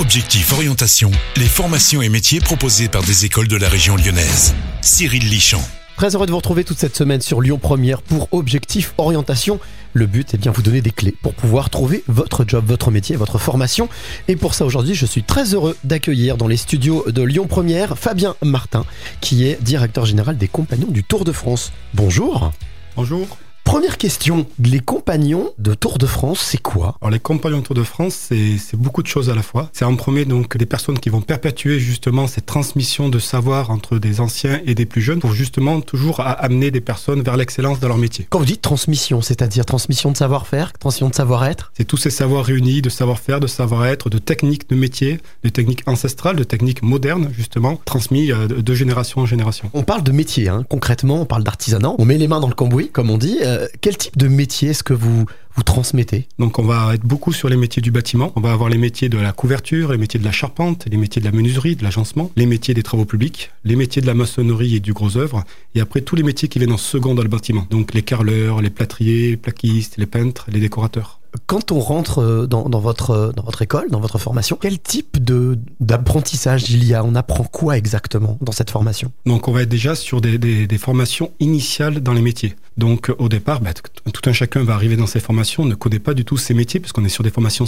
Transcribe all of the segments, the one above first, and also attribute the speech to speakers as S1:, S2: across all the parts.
S1: Objectif Orientation, les formations et métiers proposés par des écoles de la région lyonnaise. Cyril Lichamp.
S2: Très heureux de vous retrouver toute cette semaine sur Lyon Première pour Objectif Orientation. Le but est bien vous donner des clés pour pouvoir trouver votre job, votre métier, votre formation. Et pour ça aujourd'hui, je suis très heureux d'accueillir dans les studios de Lyon Première Fabien Martin, qui est directeur général des compagnons du Tour de France. Bonjour.
S3: Bonjour.
S2: Première question, les compagnons de Tour de France, c'est quoi?
S3: Alors les compagnons de Tour de France, c'est beaucoup de choses à la fois. C'est en premier donc des personnes qui vont perpétuer justement cette transmission de savoir entre des anciens et des plus jeunes pour justement toujours amener des personnes vers l'excellence dans leur métier.
S2: Quand vous dites transmission, c'est-à-dire transmission de savoir-faire, transmission de savoir-être?
S3: C'est tous ces savoirs réunis de savoir-faire, de savoir-être, de techniques de métier, de techniques ancestrales, de techniques modernes justement, transmis euh, de génération en génération.
S2: On parle de métier, hein. concrètement, on parle d'artisanat, on met les mains dans le cambouis, comme on dit. Euh, euh, quel type de métier est-ce que vous, vous transmettez?
S3: Donc on va être beaucoup sur les métiers du bâtiment. On va avoir les métiers de la couverture, les métiers de la charpente, les métiers de la menuiserie, de l'agencement, les métiers des travaux publics, les métiers de la maçonnerie et du gros œuvre, et après tous les métiers qui viennent en second dans le bâtiment. Donc les carreleurs, les plâtriers, les plaquistes, les peintres, les décorateurs.
S2: Quand on rentre euh, dans, votre, euh, dans votre école, dans votre formation, quel type de, d'apprentissage il y a? On apprend quoi exactement dans cette formation?
S3: Donc on va être déjà sur des, des, formations initiales dans les métiers. Donc au départ, bah, tout un chacun va arriver dans ces formations, ne connaît pas du tout ces métiers, puisqu'on est sur des formations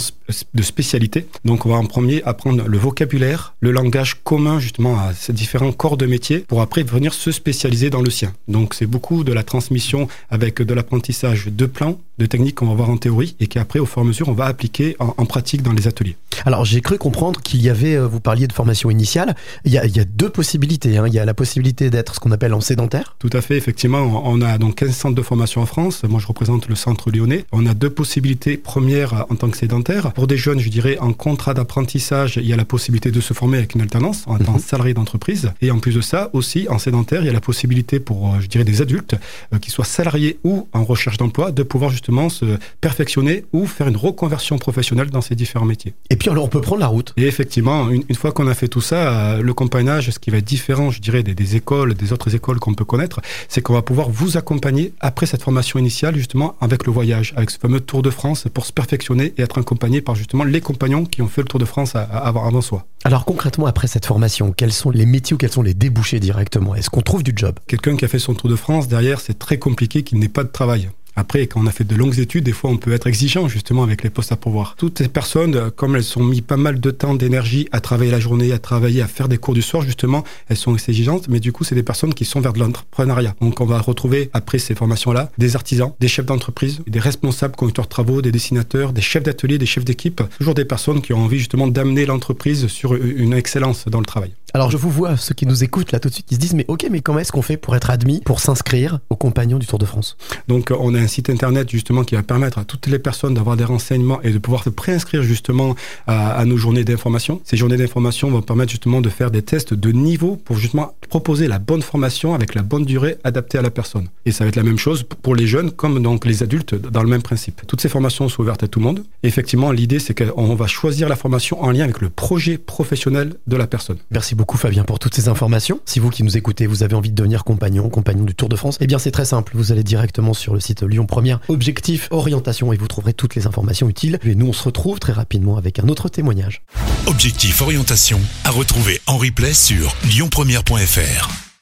S3: de spécialité. Donc on va en premier apprendre le vocabulaire, le langage commun justement à ces différents corps de métiers, pour après venir se spécialiser dans le sien. Donc c'est beaucoup de la transmission avec de l'apprentissage de plans, de techniques qu'on va voir en théorie et qu'après, au fur et à mesure, on va appliquer en, pratique dans les ateliers.
S2: Alors, j'ai cru comprendre qu'il y avait, euh, vous parliez de formation initiale, il y a, deux possibilités. Hein. Il y a la possibilité d'être ce qu'on appelle en sédentaire.
S3: Tout à fait, effectivement. On a donc 15 centres de formation en France. Moi, je représente le centre lyonnais. On a deux possibilités. Première, en tant que sédentaire. Pour des jeunes, je dirais, en contrat d'apprentissage, il y a la possibilité de se former avec une alternance en tant que mhm. salarié d'entreprise. Et en plus de ça, aussi, en sédentaire, il y a la possibilité pour, euh, je dirais, des adultes, euh, qui soient salariés ou en recherche d'emploi, de pouvoir justement se perfectionner ou faire une reconversion professionnelle dans ces différents métiers.
S2: Et puis alors on peut prendre la route.
S3: Et effectivement, une, fois qu'on a fait tout ça, euh, le compagnage, ce qui va être différent, je dirais, des, écoles, des autres écoles qu'on peut connaître, c'est qu'on va pouvoir vous accompagner après cette formation initiale, justement, avec le voyage, avec ce fameux Tour de France pour se perfectionner et être accompagné par justement les compagnons qui ont fait le Tour de France avant soi.
S2: Alors concrètement, après cette formation, quels sont les métiers ou quels sont les débouchés directement? Est-ce qu'on trouve du job?
S3: Quelqu'un qui a fait son Tour de France, derrière, c'est très compliqué qu'il n'ait pas de travail. Après, quand on a fait de longues études, des fois, on peut être exigeant justement avec les postes à pourvoir. Toutes ces personnes, comme elles ont mis pas mal de temps, d'énergie à travailler la journée, à travailler, à faire des cours du soir, justement, elles sont exigeantes. Mais du coup, c'est des personnes qui sont vers de l'entrepreneuriat. Donc, on va retrouver après ces formations-là des artisans, des chefs d'entreprise, des responsables conducteurs de travaux, des dessinateurs, des chefs d'atelier, des chefs d'équipe. Toujours des personnes qui ont envie justement d'amener l'entreprise sur une excellence dans le travail.
S2: Alors je vous vois, ceux qui nous écoutent là tout de suite, ils se disent mais ok mais comment est-ce qu'on fait pour être admis, pour s'inscrire aux compagnons du Tour de France?
S3: Donc on a un site internet justement qui va permettre à toutes les personnes d'avoir des renseignements et de pouvoir se préinscrire justement à, nos journées d'information. Ces journées d'information vont permettre justement de faire des tests de niveau pour justement proposer la bonne formation avec la bonne durée adaptée à la personne. Et ça va être la même chose pour les jeunes comme donc les adultes dans le même principe. Toutes ces formations sont ouvertes à tout le monde. Et effectivement l'idée c'est qu'on va choisir la formation en lien avec le projet professionnel de la personne.
S2: Merci beaucoup beaucoup Fabien pour toutes ces informations. Si vous qui nous écoutez, vous avez envie de devenir compagnon, compagnon du Tour de France, eh bien c'est très simple. Vous allez directement sur le site Lyon Première, objectif orientation et vous trouverez toutes les informations utiles. Et nous on se retrouve très rapidement avec un autre témoignage.
S1: Objectif orientation à retrouver en replay sur lyonpremière.fr.